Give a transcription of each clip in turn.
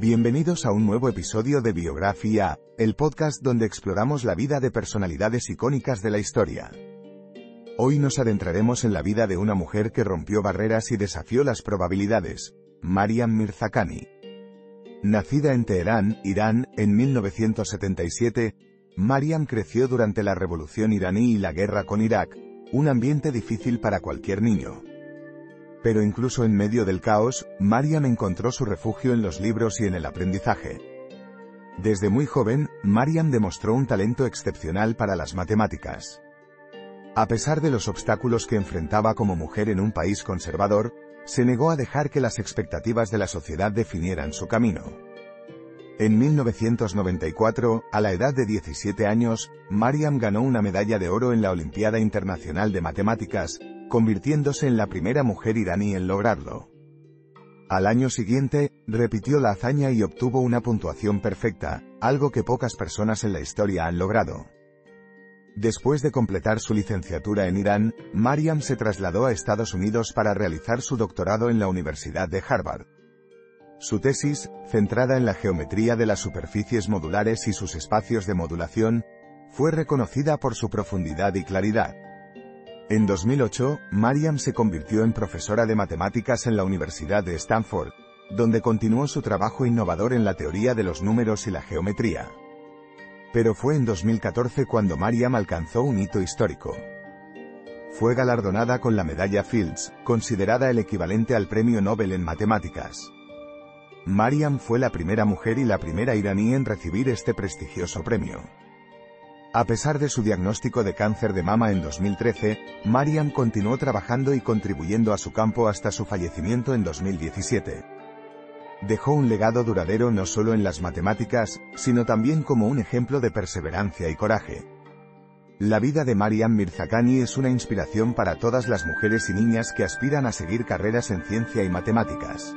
Bienvenidos a un nuevo episodio de Biografía, el podcast donde exploramos la vida de personalidades icónicas de la historia. Hoy nos adentraremos en la vida de una mujer que rompió barreras y desafió las probabilidades, Mariam Mirzakhani. Nacida en Teherán, Irán, en 1977, Mariam creció durante la Revolución iraní y la guerra con Irak, un ambiente difícil para cualquier niño. Pero incluso en medio del caos, Mariam encontró su refugio en los libros y en el aprendizaje. Desde muy joven, Mariam demostró un talento excepcional para las matemáticas. A pesar de los obstáculos que enfrentaba como mujer en un país conservador, se negó a dejar que las expectativas de la sociedad definieran su camino. En 1994, a la edad de 17 años, Mariam ganó una medalla de oro en la Olimpiada Internacional de Matemáticas, convirtiéndose en la primera mujer iraní en lograrlo. Al año siguiente, repitió la hazaña y obtuvo una puntuación perfecta, algo que pocas personas en la historia han logrado. Después de completar su licenciatura en Irán, Mariam se trasladó a Estados Unidos para realizar su doctorado en la Universidad de Harvard. Su tesis, centrada en la geometría de las superficies modulares y sus espacios de modulación, fue reconocida por su profundidad y claridad. En 2008, Mariam se convirtió en profesora de matemáticas en la Universidad de Stanford, donde continuó su trabajo innovador en la teoría de los números y la geometría. Pero fue en 2014 cuando Mariam alcanzó un hito histórico. Fue galardonada con la medalla Fields, considerada el equivalente al premio Nobel en matemáticas. Mariam fue la primera mujer y la primera iraní en recibir este prestigioso premio. A pesar de su diagnóstico de cáncer de mama en 2013, Mariam continuó trabajando y contribuyendo a su campo hasta su fallecimiento en 2017. Dejó un legado duradero no solo en las matemáticas, sino también como un ejemplo de perseverancia y coraje. La vida de Mariam Mirzakhani es una inspiración para todas las mujeres y niñas que aspiran a seguir carreras en ciencia y matemáticas.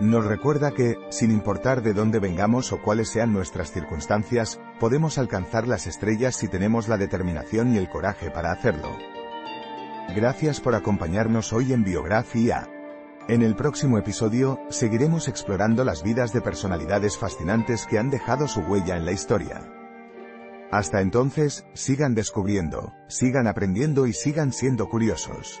Nos recuerda que, sin importar de dónde vengamos o cuáles sean nuestras circunstancias, podemos alcanzar las estrellas si tenemos la determinación y el coraje para hacerlo. Gracias por acompañarnos hoy en Biografía. En el próximo episodio, seguiremos explorando las vidas de personalidades fascinantes que han dejado su huella en la historia. Hasta entonces, sigan descubriendo, sigan aprendiendo y sigan siendo curiosos.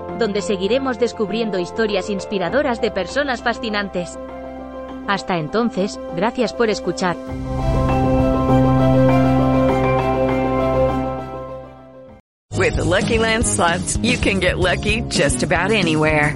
donde seguiremos descubriendo historias inspiradoras de personas fascinantes. Hasta entonces, gracias por escuchar. With the Lucky you can get lucky just about anywhere.